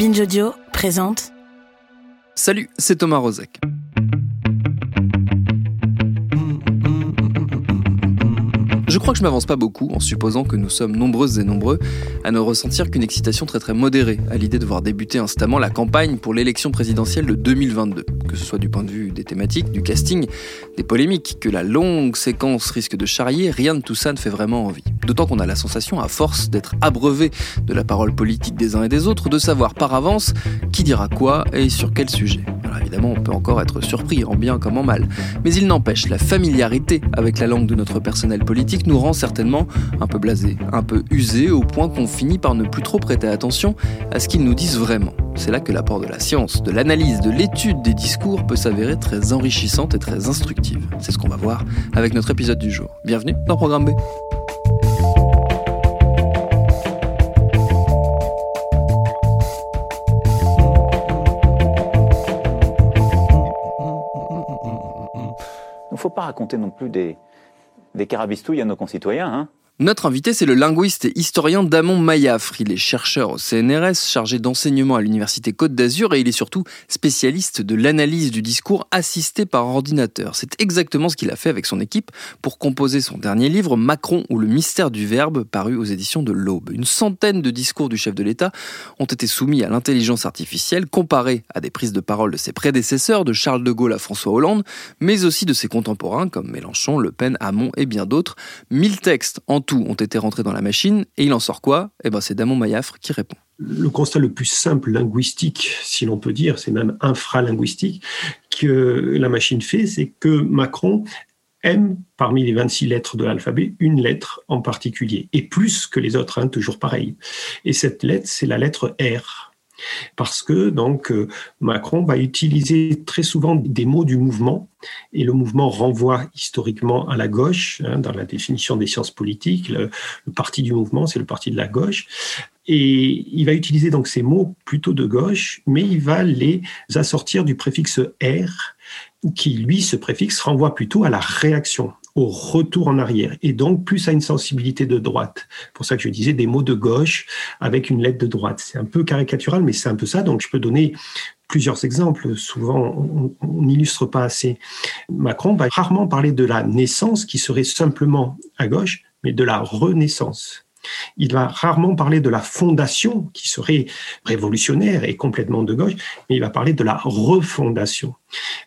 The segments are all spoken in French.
Binge Audio présente. Salut, c'est Thomas Rozek. Crois que je m'avance pas beaucoup en supposant que nous sommes nombreuses et nombreux à ne ressentir qu'une excitation très très modérée à l'idée de voir débuter instamment la campagne pour l'élection présidentielle de 2022, que ce soit du point de vue des thématiques, du casting, des polémiques, que la longue séquence risque de charrier, rien de tout ça ne fait vraiment envie. D'autant qu'on a la sensation, à force d'être abreuvé de la parole politique des uns et des autres, de savoir par avance qui dira quoi et sur quel sujet. Alors évidemment, on peut encore être surpris, en bien comme en mal. Mais il n'empêche, la familiarité avec la langue de notre personnel politique nous rend certainement un peu blasé, un peu usé, au point qu'on finit par ne plus trop prêter attention à ce qu'ils nous disent vraiment. C'est là que l'apport de la science, de l'analyse, de l'étude des discours peut s'avérer très enrichissante et très instructive. C'est ce qu'on va voir avec notre épisode du jour. Bienvenue dans Programme B. faut pas raconter non plus des, des carabistouilles à nos concitoyens. Hein. Notre invité, c'est le linguiste et historien Damon Mayafre. Il est chercheur au CNRS, chargé d'enseignement à l'Université Côte d'Azur et il est surtout spécialiste de l'analyse du discours assisté par ordinateur. C'est exactement ce qu'il a fait avec son équipe pour composer son dernier livre, Macron ou le mystère du verbe, paru aux éditions de l'Aube. Une centaine de discours du chef de l'État ont été soumis à l'intelligence artificielle, comparés à des prises de parole de ses prédécesseurs, de Charles de Gaulle à François Hollande, mais aussi de ses contemporains comme Mélenchon, Le Pen, Hamon et bien d'autres. Mille textes en ont été rentrés dans la machine. Et il en sort quoi? Eh ben, c'est Damon Mayafre qui répond. Le constat le plus simple linguistique, si l'on peut dire, c'est même infralinguistique, que la machine fait, c'est que Macron aime, parmi les 26 lettres de l'alphabet, une lettre en particulier, et plus que les autres, hein, toujours pareil. Et cette lettre, c'est la lettre R parce que donc euh, Macron va utiliser très souvent des mots du mouvement et le mouvement renvoie historiquement à la gauche hein, dans la définition des sciences politiques. Le, parti du mouvement, c'est le parti de la gauche. Et il va utiliser donc ces mots plutôt de gauche, mais il va les assortir du préfixe R, qui lui, ce préfixe renvoie plutôt à la réaction au retour en arrière et donc plus à une sensibilité de droite. Pour ça que je disais des mots de gauche avec une lettre de droite. C'est un peu caricatural, mais c'est un peu ça. Donc je peux donner plusieurs exemples. Souvent, on n'illustre pas assez. Macron va rarement parler de la naissance qui serait simplement à gauche, mais de la renaissance. Il va rarement parler de la fondation, qui serait révolutionnaire et complètement de gauche, mais il va parler de la refondation.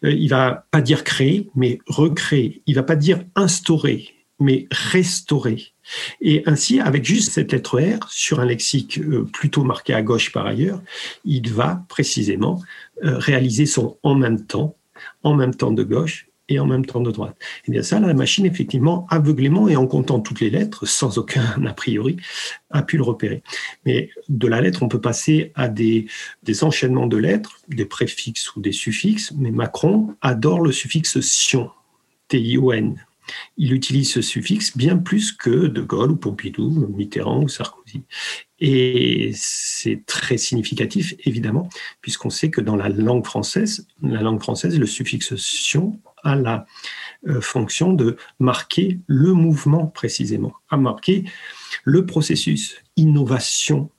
Euh, il va pas dire créer, mais recréer. Il va pas dire instaurer, mais restaurer. Et ainsi, avec juste cette lettre R, sur un lexique euh, plutôt marqué à gauche par ailleurs, il va précisément euh, réaliser son en même temps, en même temps de gauche et en même temps de droite. Et eh bien ça, la machine, effectivement, aveuglément et en comptant toutes les lettres, sans aucun a priori, a pu le repérer. Mais de la lettre, on peut passer à des, enchaînements de lettres, des préfixes ou des suffixes, mais Macron adore le suffixe sion, T-I-O-N. Il utilise ce suffixe bien plus que De Gaulle ou Pompidou, Mitterrand ou Sarkozy. Et c'est très significatif, évidemment, puisqu'on sait que dans la langue française, la langue française, le suffixe sion a la euh, fonction de marquer le mouvement précisément, à marquer le processus, innovation,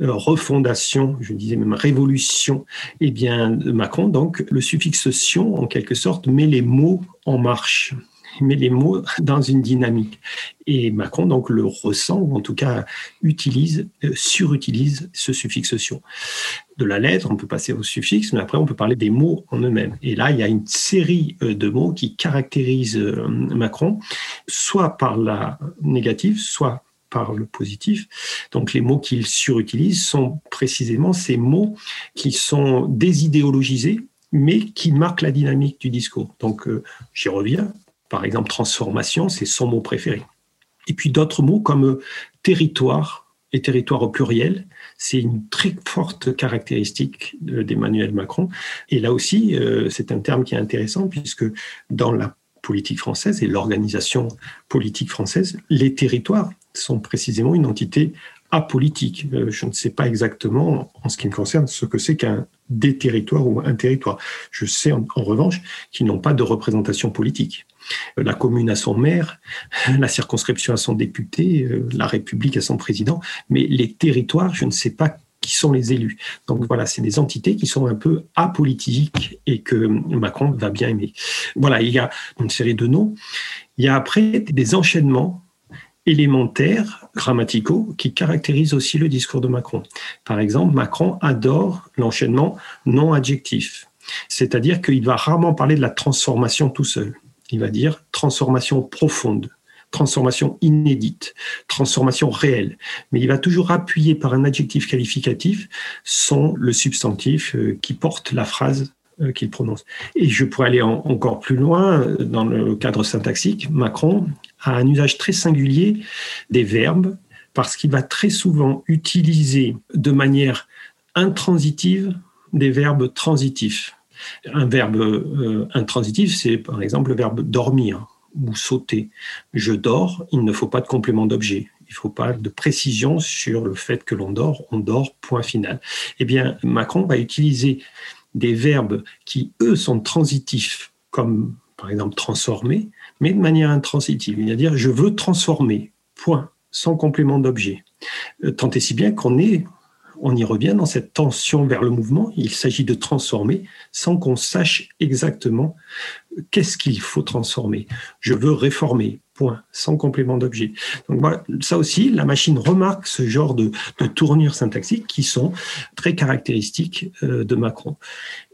euh, refondation, je disais même révolution, eh bien Macron, donc le suffixe sion, en quelque sorte, met les mots en marche met les mots dans une dynamique. Et Macron donc le ressent, ou en tout cas utilise, euh, surutilise ce suffixe sion. De la lettre, on peut passer au suffixe, mais après on peut parler des mots en eux-mêmes. Et là, il y a une série euh, de mots qui caractérisent euh, Macron, soit par la négative, soit par le positif. Donc les mots qu'il surutilise sont précisément ces mots qui sont désidéologisés, mais qui marquent la dynamique du discours. Donc j'y reviens, par exemple, transformation, c'est son mot préféré. Et puis d'autres mots comme territoire et territoire au pluriel, c'est une très forte caractéristique d'Emmanuel Macron. Et là aussi, euh, c'est un terme qui est intéressant puisque dans la politique française et l'organisation politique française, les territoires sont précisément une entité apolitique. Euh, je ne sais pas exactement, en ce qui me concerne, ce que c'est qu'un des territoires ou un territoire. Je sais en, revanche qu'ils n'ont pas de représentation politique. Euh, la commune a son maire, la circonscription a son député, euh, la République a son président, mais les territoires, je ne sais pas qui sont les élus. Donc voilà, c'est des entités qui sont un peu apolitiques et que Macron va bien aimer. Voilà, il y a une série de noms. Il y a après des enchaînements élémentaires, grammaticaux, qui caractérisent aussi le discours de Macron. Par exemple, Macron adore l'enchaînement non adjectif, c'est-à-dire qu'il va rarement parler de la transformation tout seul. Il va dire transformation profonde, transformation inédite, transformation réelle. Mais il va toujours appuyer par un adjectif qualificatif son le substantif euh, qui porte la phrase euh, qu'il prononce. Et je pourrais aller encore plus loin euh, dans le cadre syntaxique. Macron a un usage très singulier des verbes parce qu'il va très souvent utiliser de manière intransitive des verbes transitifs. Un verbe euh, intransitif, c'est par exemple le verbe dormir ou sauter. Je dors, il ne faut pas de complément d'objet. Il ne faut pas de précision sur le fait que l'on dort, on dort, point final. Eh bien, Macron va utiliser des verbes qui, eux, sont transitifs, comme par exemple transformer, mais de manière intransitive. C'est-à-dire, je veux transformer, point, sans complément d'objet. Euh, tant et si bien qu'on est, on y revient dans cette tension vers le mouvement. Il s'agit de transformer sans qu'on sache exactement qu'est-ce qu'il faut transformer? Je veux réformer, point, sans complément d'objet. Donc ça aussi, la machine remarque ce genre de, de tournures syntaxiques qui sont très caractéristiques euh, de Macron.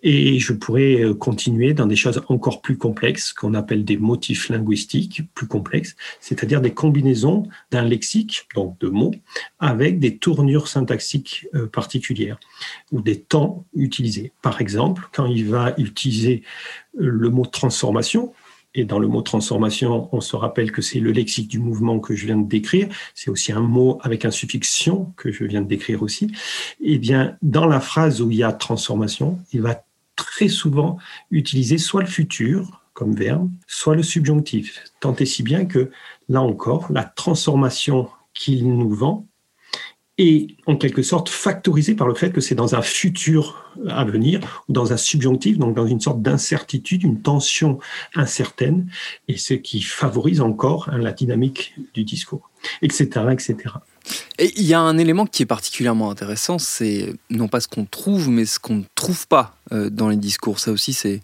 Et je pourrais euh, continuer dans des choses encore plus complexes, qu'on appelle des motifs linguistiques plus complexes, c'est-à-dire des combinaisons d'un lexique, donc de mots, avec des tournures syntaxiques euh, particulières ou des temps utilisés. Par exemple, quand il va utiliser le mot transformation, et dans le mot transformation, on se rappelle que c'est le lexique du mouvement que je viens de décrire. C'est aussi un mot avec un suffixe que je viens de décrire aussi. Eh bien, dans la phrase où il y a transformation, il va très souvent utiliser soit le futur comme verbe, soit le subjonctif. Tant et si bien que, là encore, la transformation qu'il nous vend est en quelque sorte factorisée par le fait que c'est dans un futur à venir ou dans un subjonctif, donc dans une sorte d'incertitude, une tension incertaine, et ce qui favorise encore hein, la dynamique du discours, etc., etc. Et il y a un élément qui est particulièrement intéressant, c'est non pas ce qu'on trouve, mais ce qu'on ne trouve pas euh, dans les discours. Ça aussi, c'est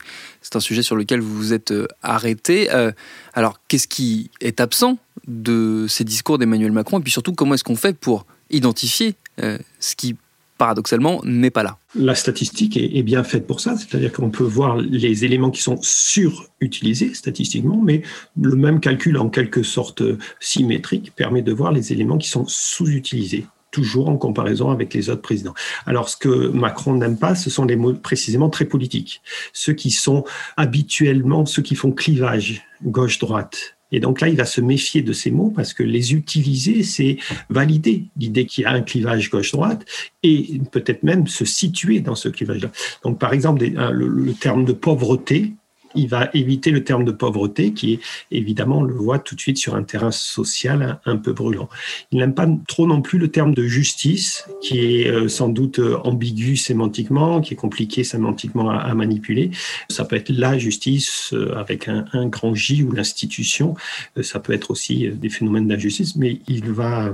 un sujet sur lequel vous vous êtes euh, arrêté. Euh, alors, qu'est-ce qui est absent de ces discours d'Emmanuel Macron? Et puis surtout, comment est-ce qu'on fait pour identifier ce qui paradoxalement, n'est pas là. La statistique est, bien faite pour ça, c'est-à-dire qu'on peut voir les éléments qui sont surutilisés statistiquement, mais le même calcul en quelque sorte symétrique permet de voir les éléments qui sont sous-utilisés toujours en comparaison avec les autres présidents. Alors, ce que Macron n'aime pas, ce sont les mots précisément très politiques, ceux qui sont habituellement ceux qui font clivage gauche-droite, et donc là, il va se méfier de ces mots parce que les utiliser, c'est valider l'idée qu'il y a un clivage gauche-droite et peut-être même se situer dans ce clivage-là. Donc par exemple, le terme de pauvreté, il va éviter le terme de pauvreté qui est évidemment, on le voit tout de suite sur un terrain social un, peu brûlant. Il n'aime pas trop non plus le terme de justice qui est euh, sans doute euh, ambigu sémantiquement, qui est compliqué sémantiquement à, manipuler. Ça peut être la justice euh, avec un, un grand J ou l'institution. Ça peut être aussi des phénomènes d'injustice, mais il va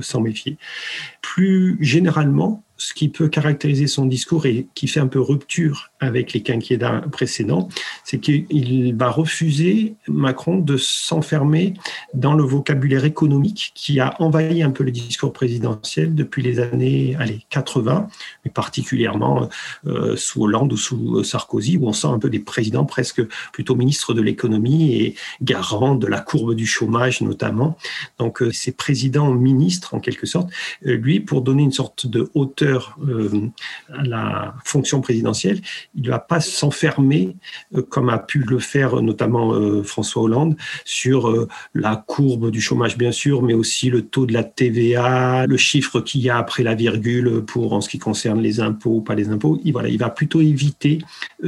s'en méfier. Plus généralement, ce qui peut caractériser son discours et qui fait un peu rupture avec les quinquennats précédents, c'est qu'il va refuser, Macron, de s'enfermer dans le vocabulaire économique qui a envahi un peu le discours présidentiel depuis les années allez, 80, mais particulièrement euh, sous Hollande ou sous Sarkozy, où on sent un peu des présidents presque plutôt ministres de l'économie et garants de la courbe du chômage notamment. Donc euh, ces présidents ministres, en quelque sorte, euh, lui, pour donner une sorte de hauteur euh, à la fonction présidentielle, il ne va pas s'enfermer, euh, comme a pu le faire notamment euh, François Hollande, sur la courbe du chômage, bien sûr, mais aussi le taux de la TVA, le chiffre qu'il y a après la virgule pour en ce qui concerne les impôts ou pas les impôts. Il, voilà, il va plutôt éviter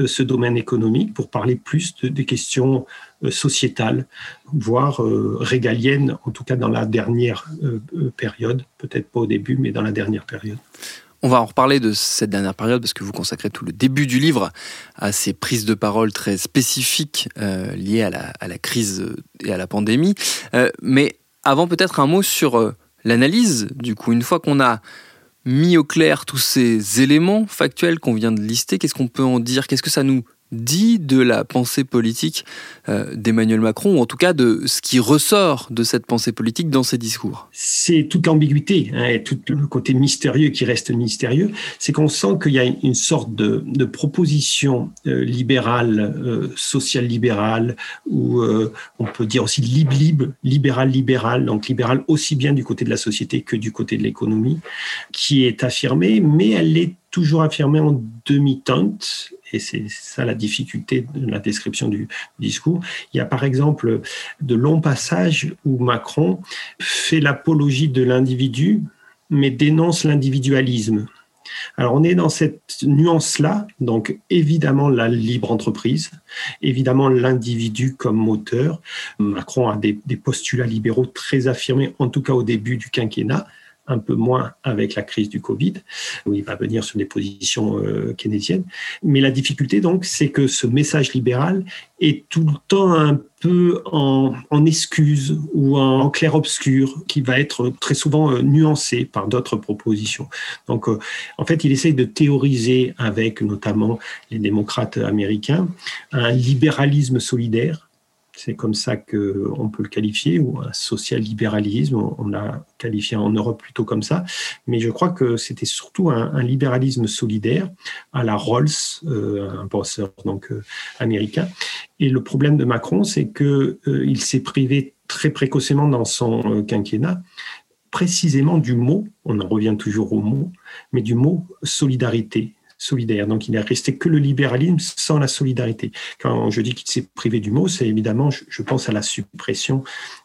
ce domaine économique pour parler plus des questions sociétales, voire régaliennes, en tout cas dans la dernière période, peut-être pas au début, mais dans la dernière période. On va en reparler de cette dernière période parce que vous consacrez tout le début du livre à ces prises de parole très spécifiques euh, liées à la, crise et à la pandémie. Euh, mais avant peut-être un mot sur euh, l'analyse. Du coup, une fois qu'on a mis au clair tous ces éléments factuels qu'on vient de lister, qu'est-ce qu'on peut en dire? Qu'est-ce que ça nous dit de la pensée politique euh, d'Emmanuel Macron, ou en tout cas de ce qui ressort de cette pensée politique dans ses discours. C'est toute l'ambiguïté hein, et tout le côté mystérieux qui reste mystérieux, c'est qu'on sent qu'il y a une sorte de, proposition euh, libérale, euh, social-libérale, ou on peut dire aussi lib-lib, libéral-libéral, donc libéral aussi bien du côté de la société que du côté de l'économie, qui est affirmée, mais elle est toujours affirmée en demi-teinte et c'est ça la difficulté de la description du discours. Il y a par exemple de longs passages où Macron fait l'apologie de l'individu, mais dénonce l'individualisme. Alors on est dans cette nuance-là, donc évidemment la libre entreprise, évidemment l'individu comme moteur. Macron a des, postulats libéraux très affirmés, en tout cas au début du quinquennat, un peu moins avec la crise du Covid, où il va venir sur des positions euh, keynésiennes. Mais la difficulté, donc, c'est que ce message libéral est tout le temps un peu en, excuse ou en, clair-obscur, qui va être très souvent euh, nuancé par d'autres propositions. Donc, euh, en fait, il essaye de théoriser avec notamment les démocrates américains un libéralisme solidaire c'est comme ça qu'on peut le qualifier, ou un social-libéralisme, on l'a qualifié en Europe plutôt comme ça. Mais je crois que c'était surtout un, libéralisme solidaire à la Rawls, euh, un penseur donc euh, américain. Et le problème de Macron, c'est qu'il euh, s'est privé très précocement dans son quinquennat précisément du mot, on en revient toujours au mot, mais du mot solidarité Donc il n'est resté que le libéralisme sans la solidarité. Quand je dis qu'il s'est privé du mot, c'est évidemment, je, pense à la suppression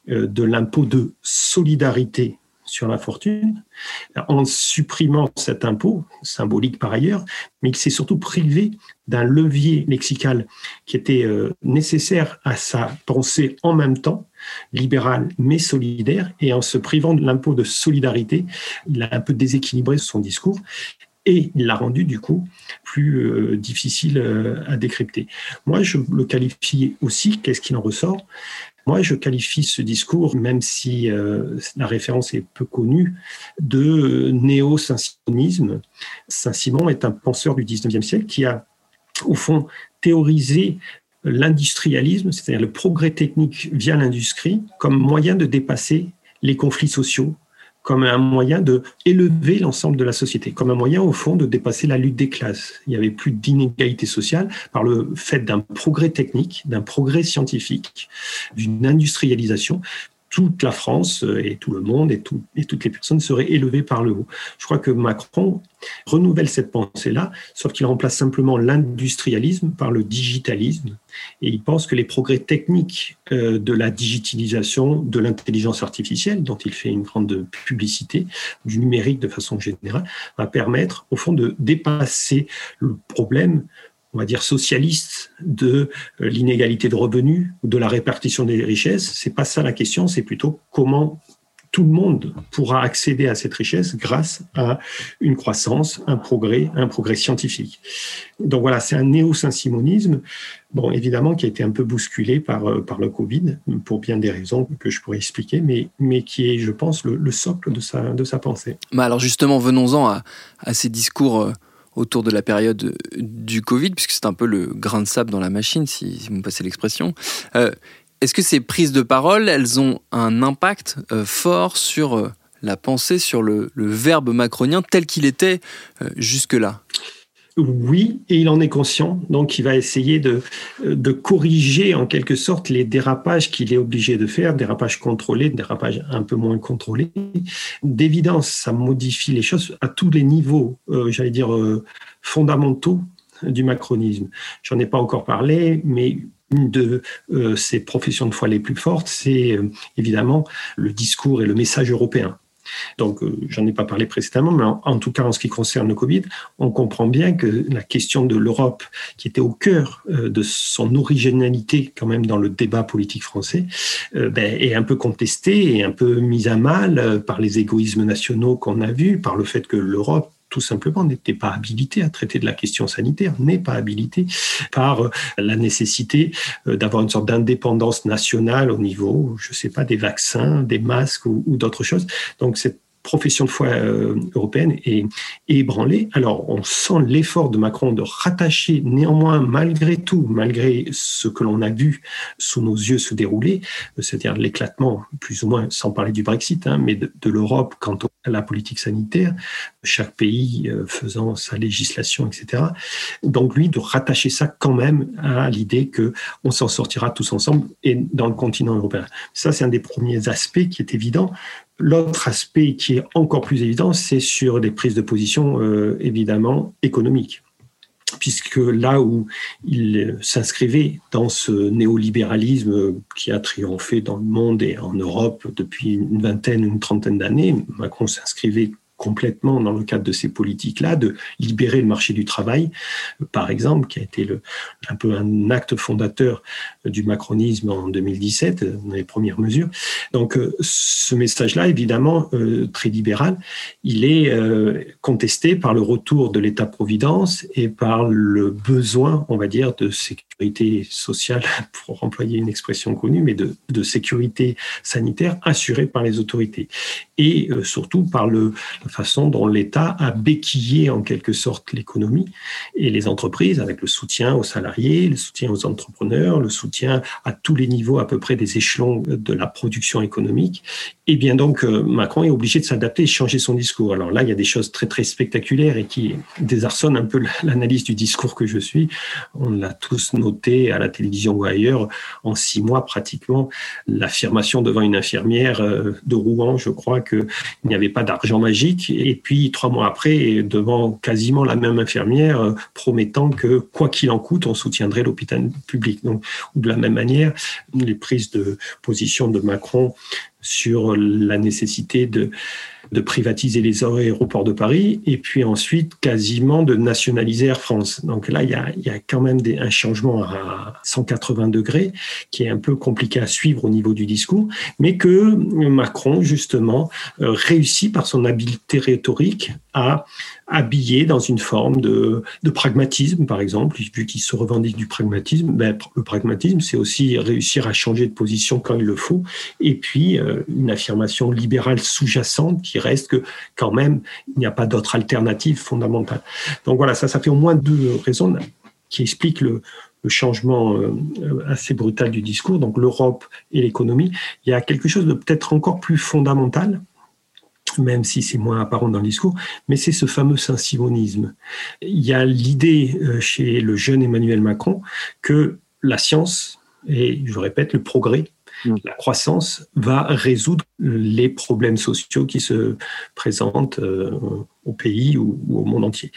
euh, de l'impôt de solidarité sur la fortune, en supprimant cet impôt, symbolique par ailleurs, mais il s'est surtout privé d'un levier lexical qui était euh, nécessaire à sa pensée en même temps, libérale mais solidaire, et en se privant de l'impôt de solidarité, il a un peu déséquilibré son discours et il l'a rendu du coup plus euh, difficile euh, à décrypter. Moi, je le qualifie aussi, qu'est-ce qu'il en ressort? Moi, je qualifie ce discours, même si euh, la référence est peu connue, de néo-saint-simonisme. Saint-Simon est un penseur du 19e siècle qui a, au fond, théorisé l'industrialisme, c'est-à-dire le progrès technique via l'industrie, comme moyen de dépasser les conflits sociaux, comme un moyen de élever l'ensemble de la société, comme un moyen au fond de dépasser la lutte des classes. Il n'y avait plus d'inégalité sociale par le fait d'un progrès technique, d'un progrès scientifique, d'une industrialisation toute la France euh, et tout le monde et, toutes les personnes seraient élevées par le haut. Je crois que Macron renouvelle cette pensée-là, sauf qu'il remplace simplement l'industrialisme par le digitalisme. Et il pense que les progrès techniques euh, de la digitalisation, de l'intelligence artificielle, dont il fait une grande publicité, du numérique de façon générale, va permettre au fond de dépasser le problème on va dire socialiste de euh, l'inégalité de revenus ou de la répartition des richesses. C'est pas ça la question, c'est plutôt comment tout le monde pourra accéder à cette richesse grâce à une croissance, un progrès, un progrès scientifique. Donc voilà, c'est un néo-saint-simonisme, bon, évidemment, qui a été un peu bousculé par, euh, par le Covid, pour bien des raisons que je pourrais expliquer, mais, mais qui est, je pense, le, socle de sa, de sa pensée. Bah alors justement, venons-en à, à ces discours euh, autour de la période du Covid, puisque c'est un peu le grain de sable dans la machine, si, vous me passez l'expression. Euh, est-ce que ces prises de parole, elles ont un impact euh, fort sur euh, la pensée, sur le, verbe macronien tel qu'il était jusque-là? Oui, et il en est conscient, donc il va essayer de, de corriger en quelque sorte les dérapages qu'il est obligé de faire, dérapages contrôlés, dérapages un peu moins contrôlés. D'évidence, ça modifie les choses à tous les niveaux, euh, j'allais dire, euh, fondamentaux du macronisme. J'en ai pas encore parlé, mais une de euh, ses professions de foi les plus fortes, c'est évidemment le discours et le message européen. Donc, euh, j'en ai pas parlé précédemment, mais en, tout cas, en ce qui concerne le Covid, on comprend bien que la question de l'Europe, qui était au cœur euh, de son originalité quand même dans le débat politique français, euh, ben, est un peu contestée et un peu mise à mal par les égoïsmes nationaux qu'on a vus, par le fait que l'Europe tout simplement n'était pas habilité à traiter de la question sanitaire, n'est pas habilité par euh, la nécessité euh, d'avoir une sorte d'indépendance nationale au niveau, je ne sais pas, des vaccins, des masques ou, d'autres choses. Donc cette profession de foi euh, européenne est, ébranlée. Alors, on sent l'effort de Macron de rattacher néanmoins, malgré tout, malgré ce que l'on a vu sous nos yeux se dérouler, c'est-à-dire l'éclatement, plus ou moins, sans parler du Brexit, hein, mais de, de l'Europe quant à la politique sanitaire, chaque pays euh, faisant sa législation, etc. Donc, lui, de rattacher ça quand même à l'idée que on s'en sortira tous ensemble et dans le continent européen. Ça, c'est un des premiers aspects qui est évident. L'autre aspect qui est encore plus évident, c'est sur des prises de position euh, évidemment économiques. Puisque là où il s'inscrivait dans ce néolibéralisme qui a triomphé dans le monde et en Europe depuis une vingtaine, une trentaine d'années, Macron s'inscrivait complètement dans le cadre de ces politiques-là, de libérer le marché du travail, par exemple, qui a été un peu un acte fondateur du macronisme en 2017, dans les premières mesures. Donc euh, ce message-là, évidemment, euh, très libéral, il est euh, contesté par le retour de l'État-providence et par le besoin, on va dire, de sécurité sociale, pour employer une expression connue, mais de, sécurité sanitaire assurée par les autorités. Et surtout par le, la façon dont l'État a béquillé en quelque sorte l'économie et les entreprises avec le soutien aux salariés, le soutien aux entrepreneurs, le soutien à tous les niveaux à peu près des échelons de la production économique. Et bien donc euh, Macron est obligé de s'adapter et changer son discours. Alors là, il y a des choses très très spectaculaires et qui désarçonnent un peu l'analyse du discours que je suis. On l'a tous noté à la télévision ou ailleurs en six mois pratiquement l'affirmation devant une infirmière euh, de Rouen, je crois qu'il n'y avait pas d'argent magique et puis, trois mois après, devant quasiment la même infirmière, euh, promettant que, quoi qu'il en coûte, on soutiendrait l'hôpital public. Donc, de la même manière, les prises de position de Macron sur la nécessité de, de privatiser les aéroports de Paris et puis ensuite quasiment de nationaliser Air France. Donc là, il y a, il y a quand même un changement à 180 degrés qui est un peu compliqué à suivre au niveau du discours, mais que Macron, justement, euh, réussit par son habileté rhétorique à habillé dans une forme de, de pragmatisme, par exemple, vu qu'il se revendique du pragmatisme. Ben, le pragmatisme, c'est aussi réussir à changer de position quand il le faut, et puis euh, une affirmation libérale sous-jacente qui reste que quand même, il n'y a pas d'autre alternative fondamentale. Donc voilà, ça, ça fait au moins deux raisons qui expliquent le, le changement euh, assez brutal du discours, donc l'Europe et l'économie. Il y a quelque chose de peut-être encore plus fondamental, même si c'est moins apparent dans le discours, mais c'est ce fameux saint-simonisme. Il y a l'idée euh, chez le jeune Emmanuel Macron que la science, et je répète, le progrès. La croissance va résoudre les problèmes sociaux qui se présentent euh, au pays ou, au monde entier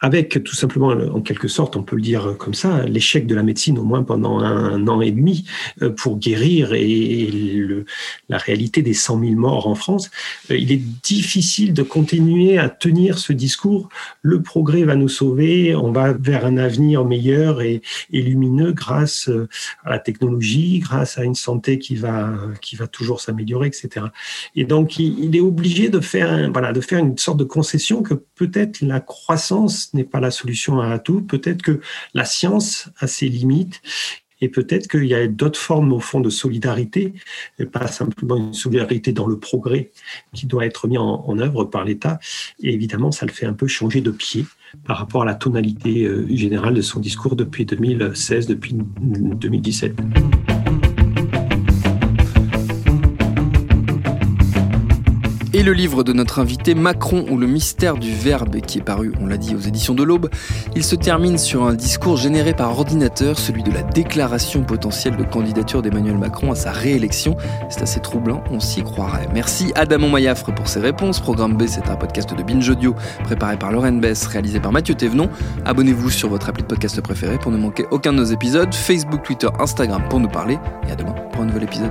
avec tout simplement, en quelque sorte, on peut le dire comme ça, l'échec de la médecine au moins pendant un an et demi euh, pour guérir et le, la réalité des 100 000 morts en France, euh, il est difficile de continuer à tenir ce discours. Le progrès va nous sauver, on va vers un avenir meilleur et, lumineux grâce euh, à la technologie, grâce à une santé qui va, qui va toujours s'améliorer, etc. Et donc, il, il est obligé de faire, voilà, de faire une sorte de concession que peut-être la croissance n'est pas la solution à tout. Peut-être que la science a ses limites et peut-être qu'il y a d'autres formes au fond de solidarité, pas simplement une solidarité dans le progrès qui doit être mis en, œuvre par l'État. Et évidemment, ça le fait un peu changer de pied par rapport à la tonalité euh, générale de son discours depuis 2016, depuis 2017. Et le livre de notre invité Macron ou le mystère du verbe qui est paru, on l'a dit, aux éditions de l'Aube, il se termine sur un discours généré par ordinateur, celui de la déclaration potentielle de candidature d'Emmanuel Macron à sa réélection. C'est assez troublant, on s'y croirait. Merci Adamon Mayafre pour ses réponses. Programme B, c'est un podcast de Binge Audio préparé par Lauren Bess, réalisé par Mathieu Thévenon. Abonnez-vous sur votre appli de podcast préféré pour ne manquer aucun de nos épisodes. Facebook, Twitter, Instagram pour nous parler. Et à demain pour un nouvel épisode.